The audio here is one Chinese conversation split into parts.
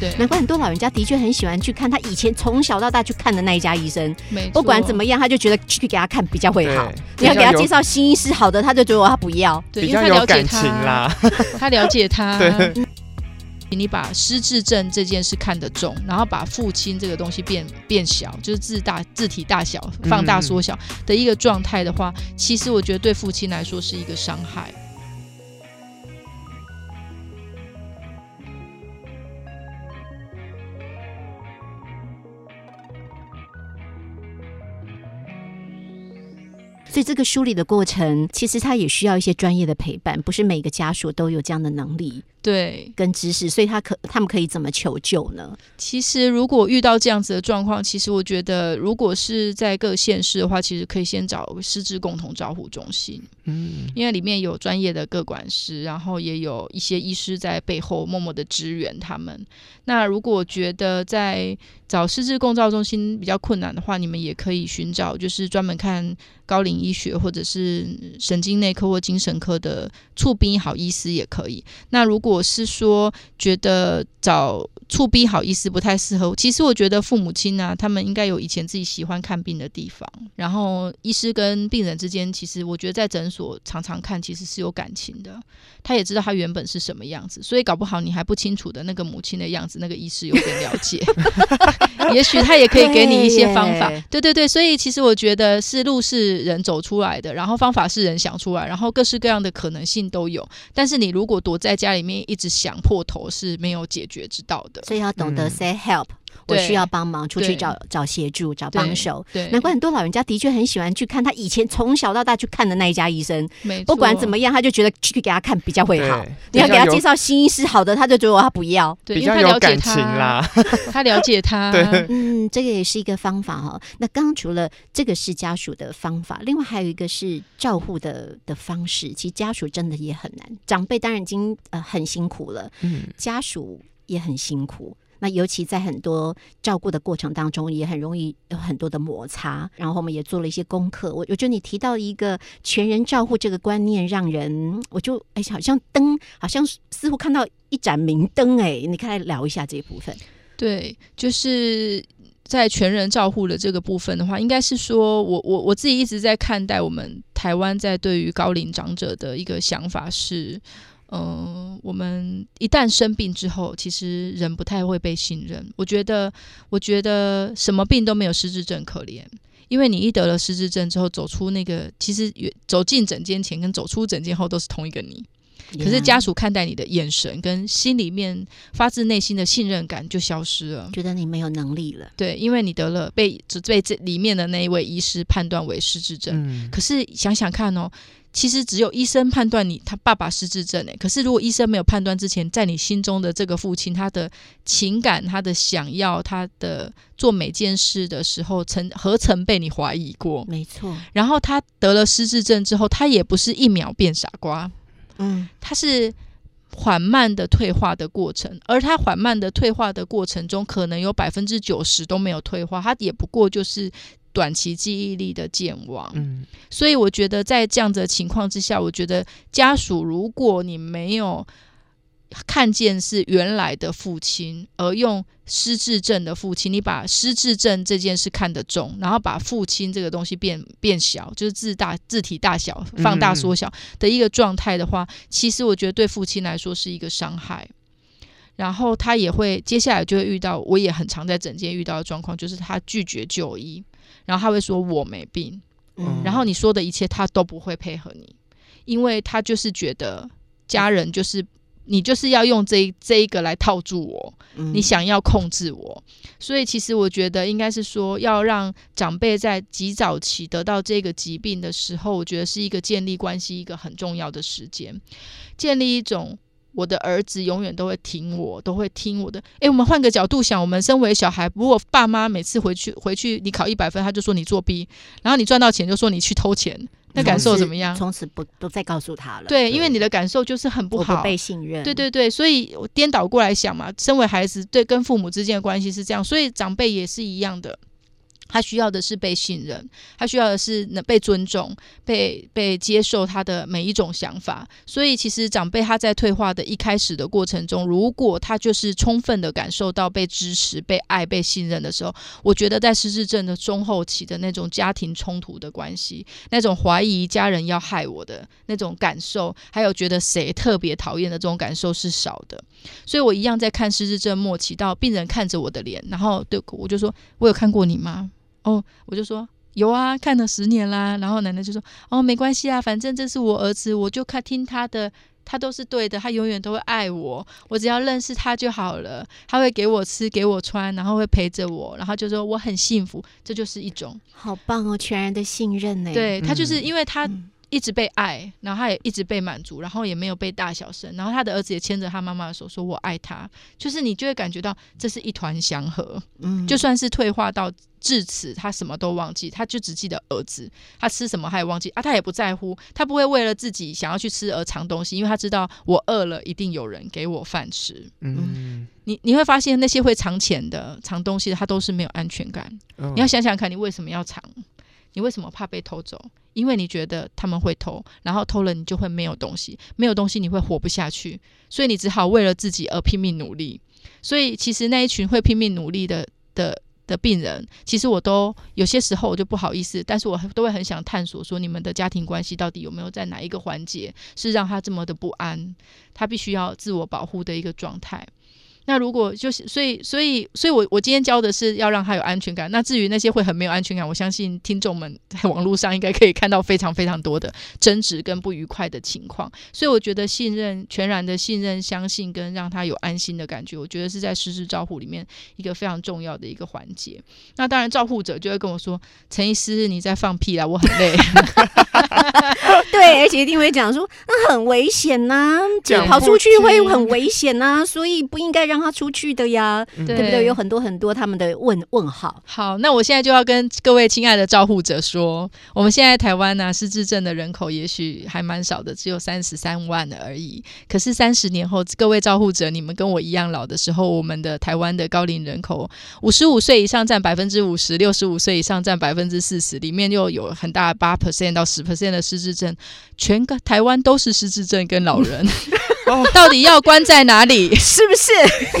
对，难怪很多老人家的确很喜欢去看他以前从小到大去看的那一家医生，没不管怎么样，他就觉得去给他看比较会好。你要给他介绍新医师好的，他就觉得他不要。对，因为他了解较有感情他，啦。他了解他。对你把失智症这件事看得重，然后把父亲这个东西变变小，就是字大字体大小放大缩小的一个状态的话，其实我觉得对父亲来说是一个伤害。所以这个梳理的过程，其实他也需要一些专业的陪伴，不是每个家属都有这样的能力。对，跟知识，所以他可他们可以怎么求救呢？其实如果遇到这样子的状况，其实我觉得，如果是在各县市的话，其实可以先找失智共同照护中心，嗯，因为里面有专业的各管师，然后也有一些医师在背后默默的支援他们。那如果觉得在找失智共照中心比较困难的话，你们也可以寻找就是专门看高龄医学或者是神经内科或精神科的促病好医师也可以。那如果我是说觉得找促逼好医师不太适合，其实我觉得父母亲啊，他们应该有以前自己喜欢看病的地方，然后医师跟病人之间，其实我觉得在诊所常常看，其实是有感情的。他也知道他原本是什么样子，所以搞不好你还不清楚的那个母亲的样子，那个医师有点了解，也许他也可以给你一些方法。对对对，所以其实我觉得是路是人走出来的，然后方法是人想出来，然后各式各样的可能性都有。但是你如果躲在家里面一直想破头，是没有解决之道的。所以要懂得嗯。say help，、我需要帮忙，出去找找协助，找帮手。对，难怪很多老人家的确很喜欢去看他以前从小到大去看的那一家医生，没不管怎么样，他就觉得去给他看比较会好。你要给他介绍新医师好的，他就觉得他不要。对，比因为他了解较有感情他，啦。他了解他，对。嗯，这个也是一个方法哈、那刚刚除了这个是家属的方法，另外还有一个是照护的的方式。其实家属真的也很难，长辈当然已经呃很辛苦了，嗯，家属也很辛苦。那尤其在很多照顾的过程当中，也很容易有很多的摩擦。然后我们也做了一些功课。我我觉得你提到一个全人照护这个观念，让人我就哎，好像灯，好像似乎看到一盏明灯哎。你可以来聊一下这一部分。对，就是在全人照护的这个部分的话，应该是说我我我自己一直在看待我们台湾在对于高龄长者的一个想法是。嗯，我们一旦生病之后，其实人不太会被信任。我觉得，我觉得什么病都没有失智症可怜，因为你一得了失智症之后，走出那个其实走进诊间前跟走出诊间后都是同一个你。可是家属看待你的眼神跟心里面发自内心的信任感就消失了。觉得你没有能力了。对，因为你得了被只被这里面的那一位医师判断为失智症。嗯，可是想想看哦，其实只有医生判断你他爸爸失智症诶。可是如果医生没有判断之前，在你心中的这个父亲，他的情感、他的想要、他的做每件事的时候，曾何曾被你怀疑过？没错，然后他得了失智症之后，他也不是一秒变傻瓜，嗯，他是缓慢的退化的过程，而他缓慢的退化的过程中，可能有百分之九十都没有退化，他也不过就是短期记忆力的健忘。嗯，所以我觉得在这样子的情况之下，我觉得家属如果你没有看见是原来的父亲，而用失智症的父亲，你把失智症这件事看得重，然后把父亲这个东西变变小，就是字大字体大小放大缩小的一个状态的话，其实我觉得对父亲来说是一个伤害。然后他也会接下来就会遇到，我也很常在诊间遇到的状况，就是他拒绝就医，然后他会说我没病，嗯然后你说的一切他都不会配合你，因为他就是觉得家人就是你就是要用这这一个来套住我，嗯你想要控制我，所以其实我觉得应该是说要让长辈在极早期得到这个疾病的时候，我觉得是一个建立关系一个很重要的时间，建立一种。我的儿子永远都会听我，都会听我的。诶，我们换个角度想，我们身为小孩，如果爸妈每次回去回去，你考一百分，他就说你作弊，然后你赚到钱就说你去偷钱，那感受怎么样？从此不不再告诉他了。，对，因为你的感受就是很不好，我不被信任。对对对，所以我颠倒过来想嘛，身为孩子对跟父母之间的关系是这样，所以长辈也是一样的。他需要的是被信任，他需要的是能被尊重、被被接受他的每一种想法。所以，其实长辈他在退化的一开始的过程中，如果他就是充分的感受到被支持、被爱、被信任的时候，我觉得在失智症的中后期的那种家庭冲突的关系，那种怀疑家人要害我的那种感受，还有觉得谁特别讨厌的这种感受是少的。所以我一样在看失智症末期，到病人看着我的脸，然后对我就说：“我有看过你吗？”哦，我就说有啊，看了十年啦。然后奶奶就说：“哦，没关系啊，反正这是我儿子，我就看听他的，他都是对的，他永远都会爱我，我只要认识他就好了。他会给我吃，给我穿，然后会陪着我，然后就说我很幸福，这就是一种好棒哦，全然的信任呢。对他就是因为他。嗯一直被爱，然后他也一直被满足，然后也没有被大小声，然后他的儿子也牵着他妈妈的手说：“我爱他。”就是你就会感觉到这是一团祥和，嗯就算是退化到至此，他什么都忘记，他就只记得儿子，他吃什么他也忘记啊，他也不在乎，他不会为了自己想要去吃而藏东西，因为他知道我饿了一定有人给我饭吃。嗯，你你会发现那些会藏钱的、藏东西的，他都是没有安全感。嗯你要想想看，你为什么要藏？你为什么怕被偷走？因为你觉得他们会偷，然后偷了你就会没有东西，没有东西你会活不下去，所以你只好为了自己而拼命努力。所以其实那一群会拼命努力的的的病人，其实我都有些时候我就不好意思，但是我都会很想探索说你们的家庭关系到底有没有在哪一个环节是让他这么的不安，他必须要自我保护的一个状态。那如果就是，所以，所以，所以我我今天教的是要让他有安全感。那至于那些会很没有安全感，我相信听众们在网络上应该可以看到非常非常多的争执跟不愉快的情况。所以我觉得信任、全然的信任、相信跟让他有安心的感觉，我觉得是在实施照护里面一个非常重要的一个环节。那当然，照护者就会跟我说：“陈医师，你在放屁啦，我很累。对，而且一定会讲说那很危险呐、讲不跑出去会很危险呐、所以不应该让他出去的呀，嗯对不对？有很多很多他们的问问号。好，那我现在就要跟各位亲爱的照护者说，我们现在台湾呢、失智症的人口也许还蛮少的，只有三十三万而已。可是三十年后，各位照护者，你们跟我一样老的时候，我们的台湾的高龄人口，五十五岁以上占百分之五十，六十五岁以上占百分之四十，里面又有很大八 percent 到十 percent 的失智症，全个台湾都是失智症跟老人，到底要关在哪里？是不是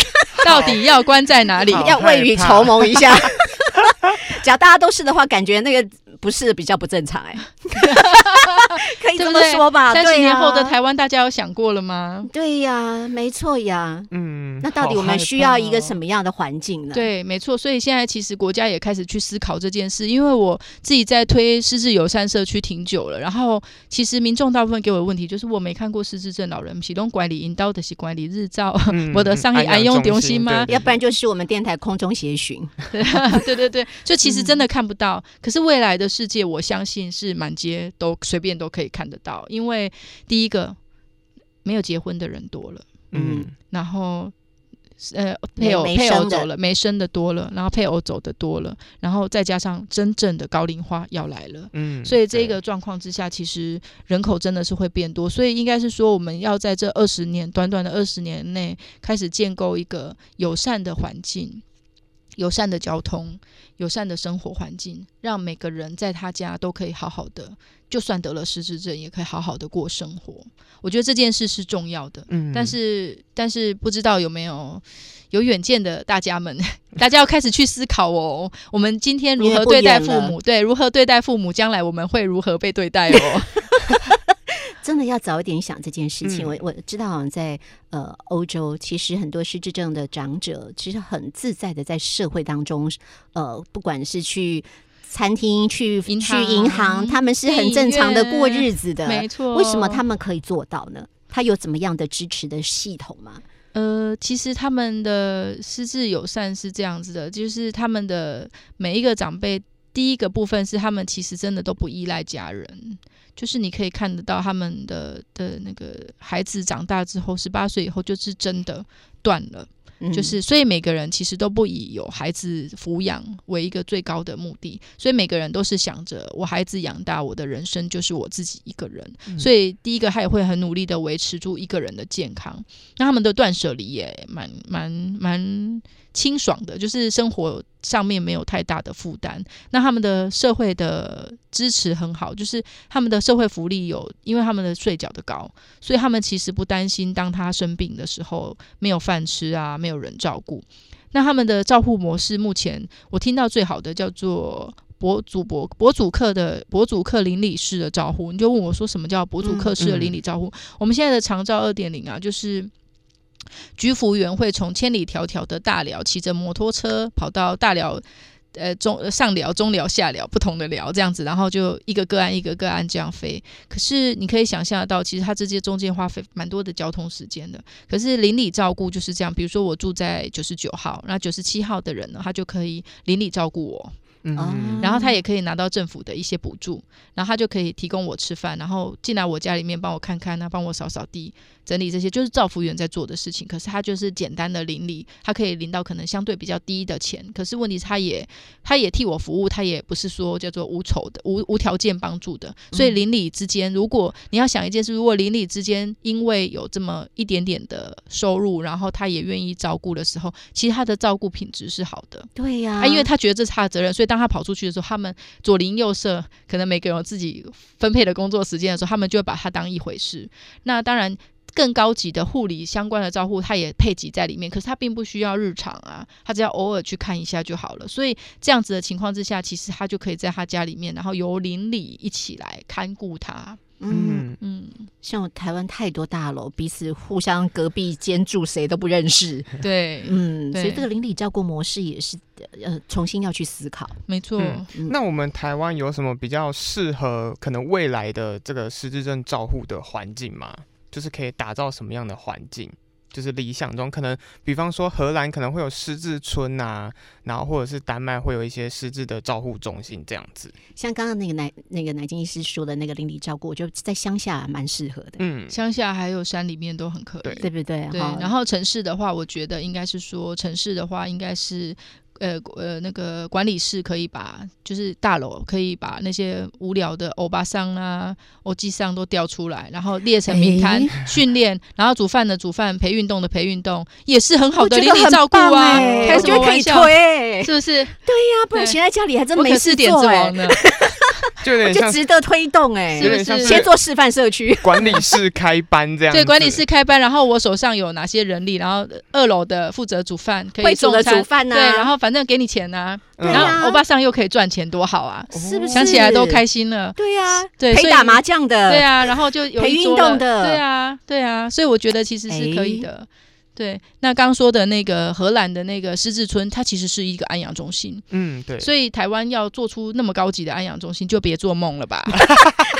到底要关在哪里？要未雨绸缪一下？假如大家都是的话，感觉那个不是比较不正常哎、可以这么说吧？三十年后的台湾，大家有想过了吗？对呀，没错呀。嗯，那到底我们需要一个什么样的环境呢？，对，没错。所以现在其实国家也开始去思考这件事，因为我自己在推失智友善社区挺久了，然后其实民众大部分给我的问题就是我没看过失智症老人，启动管理引导的是管理日照，嗯我的上一安用中心吗？要不然就是我们电台空中协寻。对 对对，就其实真的看不到。可是未来的世界，我相信是满街都随便都可以看得到，因为第一个没有结婚的人多了，嗯然后。呃，配偶配偶走了，没生的多了，然后配偶走的多了，然后再加上真正的高龄化要来了，嗯，所以这个状况之下，其实人口真的是会变多，所以应该是说，我们要在这二十年短短的二十年内，开始建构一个友善的环境、友善的交通、友善的生活环境，让每个人在他家都可以好好的，就算得了失智症，也可以好好的过生活。我觉得这件事是重要的。嗯，但是，但是不知道有没有有远见的大家们，大家要开始去思考哦。我们今天如何对待父母？对，如何对待父母，将来我们会如何被对待哦？真的要早一点想这件事情。嗯我我知道，好像在呃欧洲，其实很多失智症的长者其实很自在的在社会当中，呃，不管是去餐厅、去银去银行，他们是很正常的过日子的。没错。为什么他们可以做到呢？他有怎么样的支持的系统吗？呃，其实他们的失智友善是这样子的，就是他们的每一个长辈，第一个部分是他们其实真的都不依赖家人，就是你可以看得到他们的的那个孩子长大之后，十八岁以后就是真的断了。嗯就是，所以每个人其实都不以有孩子抚养为一个最高的目的，所以每个人都是想着我孩子养大，我的人生就是我自己一个人。嗯所以第一个他也会很努力的维持住一个人的健康。那他们的断舍离也蛮蛮蛮清爽的，就是生活上面没有太大的负担。那他们的社会的支持很好，就是他们的社会福利有，因为他们的税缴的高，所以他们其实不担心当他生病的时候没有饭吃啊，没有人照顾。那他们的照护模式，目前我听到最好的叫做博主博博主客的博主客邻里式的照护。你就问我说什么叫博主客式的邻里照护？我们现在的长照二点零啊，就是居服员会从千里迢迢的大寮骑着摩托车跑到大寮。呃，中上聊、中聊、下聊，不同的聊这样子，然后就一个个案一个个案这样飞。可是你可以想象得到，其实他这些中间花费蛮多的交通时间的。可是邻里照顾就是这样，比如说我住在九十九号，那九十七号的人呢，他就可以邻里照顾我。嗯，然后他也可以拿到政府的一些补助，然后他就可以提供我吃饭，然后进来我家里面帮我看看啊，帮我扫扫地、整理这些，就是造福员在做的事情。可是他就是简单的邻里，他可以领到可能相对比较低的钱。可是问题是，他也他也替我服务，他也不是说叫做无酬的、无无条件帮助的。所以邻里之间，如果你要想一件事，如果邻里之间因为有这么一点点的收入，然后他也愿意照顾的时候，其实他的照顾品质是好的。对呀，啊，因为他觉得这是他的责任，所以当他跑出去的时候，他们左邻右舍可能每个人有自己分配的工作时间的时候，他们就会把他当一回事。那当然，更高级的护理相关的照护，他也配给在里面，可是他并不需要日常啊，他只要偶尔去看一下就好了。所以这样子的情况之下，其实他就可以在他家里面，然后由邻里一起来看顾他。嗯嗯，像台湾太多大楼，彼此互相隔壁间住，谁都不认识。对，嗯，所以这个邻里照顾模式也是呃重新要去思考。没错。那我们台湾有什么比较适合可能未来的这个失智症照护的环境吗？就是可以打造什么样的环境？就是理想中可能，比方说荷兰可能会有失智村啊，然后或者是丹麦会有一些失智的照护中心这样子。像刚刚那个奶那个奶金医师说的那个邻里照顾，我觉得在乡下蛮适合的。嗯，乡下还有山里面都很可以，对不对？对。然后城市的话，我觉得应该是说城市的话，应该是。呃呃，那个管理室可以把，就是大楼可以把那些无聊的欧巴桑啊、欧基桑都调出来，然后列成名单训练，然后煮饭的煮饭，陪运动的陪运动，也是很好的邻里照顾啊。开什么玩笑？是不是？对呀，不然闲在家里还真没事点做呢。就有点就值得推动哎，是不是？先做示范社区，管理室开班这样。对，管理室开班，然后我手上有哪些人力，然后二楼的负责煮饭，可以煮的煮饭呢？对，然后反正给你钱呐，然后欧巴桑又可以赚钱，多好啊！是不是？想起来都开心了。对呀，对，陪打麻将的，对啊，然后就有陪运动的，对啊，对啊，所以我觉得其实是可以的。对，那刚说的那个荷兰的那个狮子村，它其实是一个安养中心。嗯，对。所以台湾要做出那么高级的安养中心，就别做梦了吧。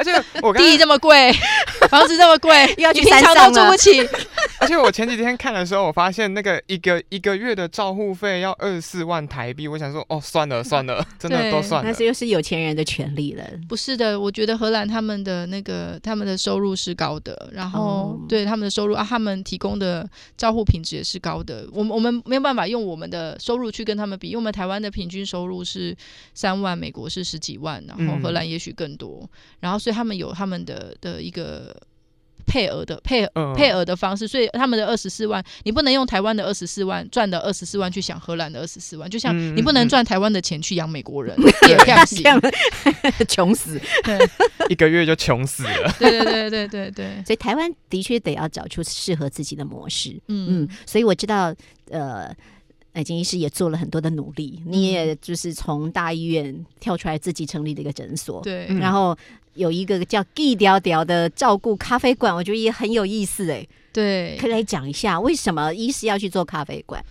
而且我地这么贵，房子这么贵，要去山上都住不起。而且我前几天看的时候，我发现那个一个一个月的照护费要二十四万台币。我想说，哦，算了算了，真的都算了。那是又是有钱人的权利了。不是的，我觉得荷兰他们的那个他们的收入是高的，然后对他们的收入啊，他们提供的照护品质也是高的。我们我们没有办法用我们的收入去跟他们比，因为我们台湾的平均收入是三万，美国是十几万，然后荷兰也许更多。然后所以他们有他们的的一个。配额的配配额的方式，所以他们的二十四万，你不能用台湾的二十四万赚的二十四万去想荷兰的二十四万，就像你不能赚台湾的钱去养美国人，也这样穷死，一个月就穷死了。对对对对对对，所以台湾的确得要找出适合自己的模式。嗯嗯，所以我知道，呃，奶金医师也做了很多的努力，你也就是从大医院跳出来自己成立的一个诊所，对，然后。有一个叫 “G 调调”的照顾咖啡馆，我觉得也很有意思哎。对，可以来讲一下为什么医师要去做咖啡馆？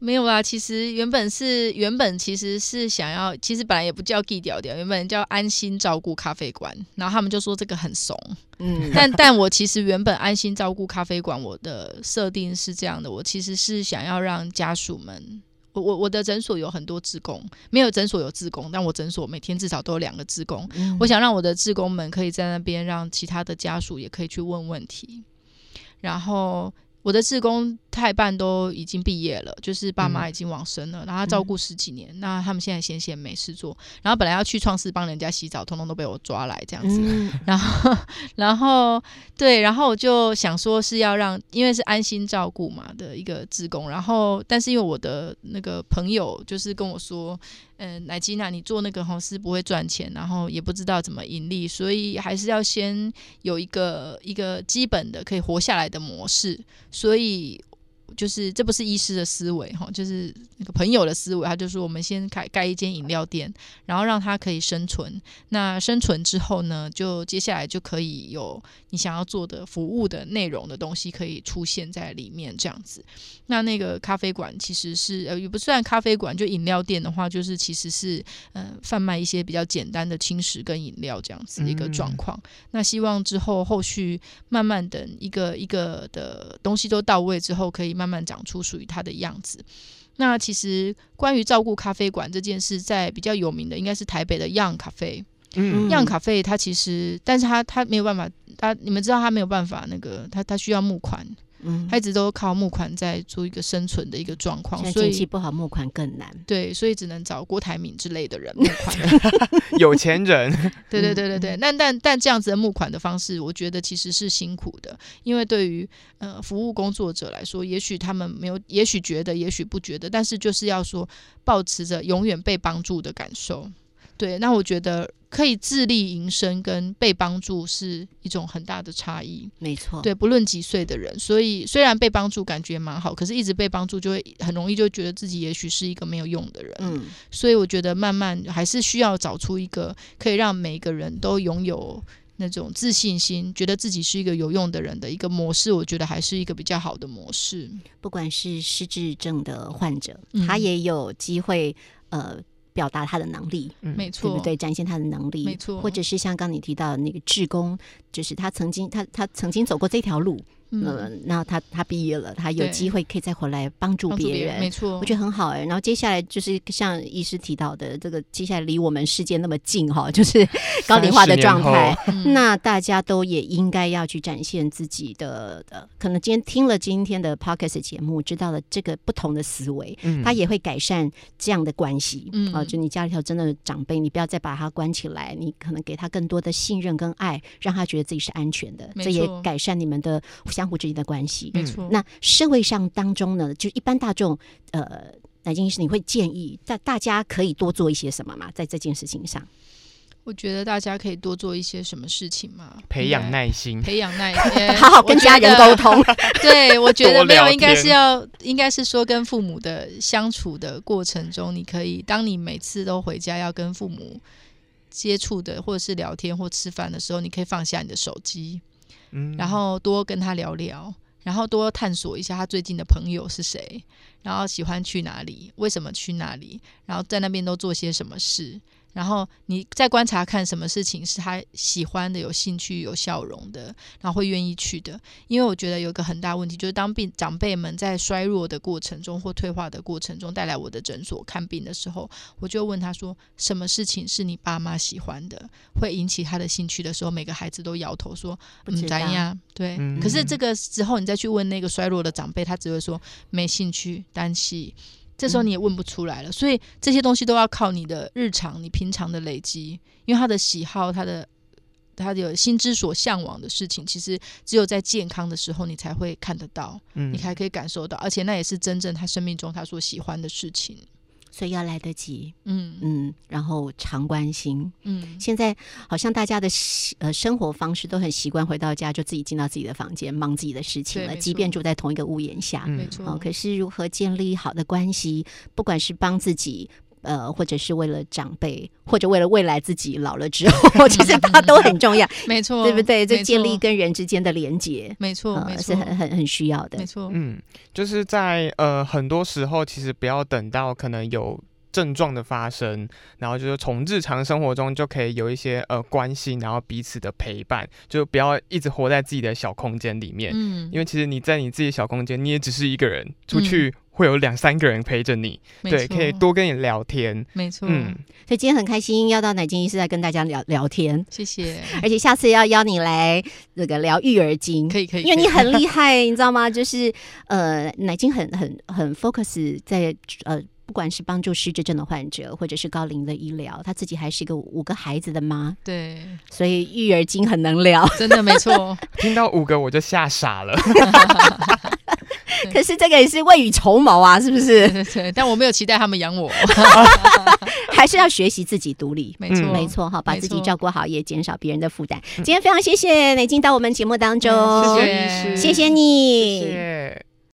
没有啦，其实原本是原本其实是想要，其实本来也不叫 “G 调调”，原本叫“安心照顾咖啡馆”。然后他们就说这个很怂，嗯。但但我其实原本“安心照顾咖啡馆”我的设定是这样的，我其实是想要让家属们。我我我的诊所有很多职工，没有诊所有职工，但我诊所每天至少都有两个职工。我想让我的职工们可以在那边，让其他的家属也可以去问问题。然后我的职工太半都已经毕业了，就是爸妈嗯已经往生了，然后他照顾十几年，那他们现在闲闲没事做，然后本来要去创世帮人家洗澡，通通都被我抓来这样子。嗯，然后，然后对，然后我就想说是要让，因为是安心照顾嘛的一个职工，然后但是因为我的那个朋友就是跟我说，嗯、呃，奶吉娜，你做那个吼是不会赚钱，然后也不知道怎么盈利，所以还是要先有一个一个基本的可以活下来的模式，所以。就是这不是医师的思维哈，就是那个朋友的思维。他就说，我们先开盖一间饮料店，然后让他可以生存。那生存之后呢，就接下来就可以有你想要做的服务的内容的东西可以出现在里面，这样子。那那个咖啡馆其实是呃，也不算咖啡馆，就饮料店的话，就是其实是呃贩卖一些比较简单的轻食跟饮料这样子一个状况。那希望之后后续慢慢等一个一个的东西都到位之后，可以慢慢长出属于它的样子。那其实关于照顾咖啡馆这件事，在比较有名的应该是台北的 Young 咖啡。嗯样咖啡它其实，但是它它没有办法，它你们知道它没有办法那个，它它需要募款，嗯它一直都靠募款在做一个生存的一个状况，所以经济不好，募款更难。对，所以只能找郭台铭之类的人募款。有钱人，对对对对对，那但但这样子的募款的方式，我觉得其实是辛苦的，因为对于呃服务工作者来说，也许他们没有，也许觉得，也许不觉得，但是就是要说，保持着永远被帮助的感受。对，那我觉得可以自力营生跟被帮助是一种很大的差异。没错，对，不论几岁的人，所以虽然被帮助感觉蛮好，可是一直被帮助就会很容易就觉得自己也许是一个没有用的人。嗯，所以我觉得慢慢还是需要找出一个可以让每个人都拥有那种自信心，觉得自己是一个有用的人的一个模式。我觉得还是一个比较好的模式。不管是失智症的患者，嗯他也有机会呃表达他的能力。嗯没错，对不对？展现他的能力，没错或者是像刚你提到的那个志工，就是他曾经他他曾经走过这条路，嗯，嗯，那他他毕业了，他有机会可以再回来帮助别别人，没错，我觉得很好哎、然后接下来就是像医师提到的，这个接下来离我们世界那么近哈，就是高龄化的状态。嗯。那大家都也应该要去展现自己的，呃，可能今天听了今天的 podcast 节目，知道了这个不同的思维，嗯。它也会改善这样的关系。嗯。啊、就你家里头真的长辈，你不要再把他关起来，你可能给他更多的信任跟爱，让他觉得自己是安全的，这也改善你们的相互之间的关系。没错。那社会上当中呢，就一般大众，呃，南京医师，你会建议大大家可以多做一些什么吗？在这件事情上，我觉得大家可以多做一些什么事情嘛，培养耐心，培养耐，心好好跟家人沟。通。对，我觉得没有，应该是要，应该是说跟父母的相处的过程中，你可以，当你每次都回家要跟父母接触的，或者是聊天或吃饭的时候，你可以放下你的手机，然后多跟他聊聊，然后多探索一下他最近的朋友是谁，然后喜欢去哪里，为什么去哪里，然后在那边都做些什么事。然后你再观察看什么事情是他喜欢的、有兴趣、有笑容的，然后会愿意去的。因为我觉得有一个很大问题，就是当病长辈们在衰弱的过程中或退化的过程中带来我的诊所看病的时候，我就问他说：什么事情是你爸妈喜欢的，会引起他的兴趣的时候，每个孩子都摇头说：不知道怎样？对。嗯可是这个时候你再去问那个衰弱的长辈，他只会说没兴趣、单细。这时候你也问不出来了，所以这些东西都要靠你的日常、你平常的累积，因为他的喜好、他的他的心之所向往的事情，其实只有在健康的时候你才会看得到，嗯。你才可以感受到，而且那也是真正他生命中他所喜欢的事情。所以要来得及，嗯嗯，然后常关心。嗯，现在好像大家的习呃生活方式都很习惯回到家就自己进到自己的房间忙自己的事情了，即便住在同一个屋檐下。嗯没错。哦，可是如何建立好的关系，不管是帮自己。呃，或者是为了长辈，或者为了未来自己老了之后，其实它都很重要，没错，对不对？就建立跟人之间的连接，没错，是，很很很需要的没。错，嗯，就是在呃很多时候，其实不要等到可能有症状的发生，然后就是从日常生活中就可以有一些呃关心，然后彼此的陪伴，就不要一直活在自己的小空间里面。嗯，因为其实你在你自己小空间，你也只是一个人，出去会有两三个人陪着你，对，可以，多跟你聊天。没错，嗯，所以今天很开心要到奶金医师来跟大家聊聊天，谢谢，而且下次要邀你来那个聊育儿经。可以可以，因为你很厉害，你知道吗？就是呃，奶金很很很 focus 在呃，不管是帮助失智症的患者，或者是高龄的医疗，他自己还是一个五个孩子的妈，对，所以育儿经很能聊。真的没错，听到五个我就吓傻了。可是这个也是未雨绸缪啊，是不是？对对对，但我没有期待他们养我，还是要学习自己独立。没错，嗯。没错。哈，把自己照顾好，也减少别人的负担。今天非常谢谢美金到我们节目当中，嗯谢谢谢谢谢你，谢谢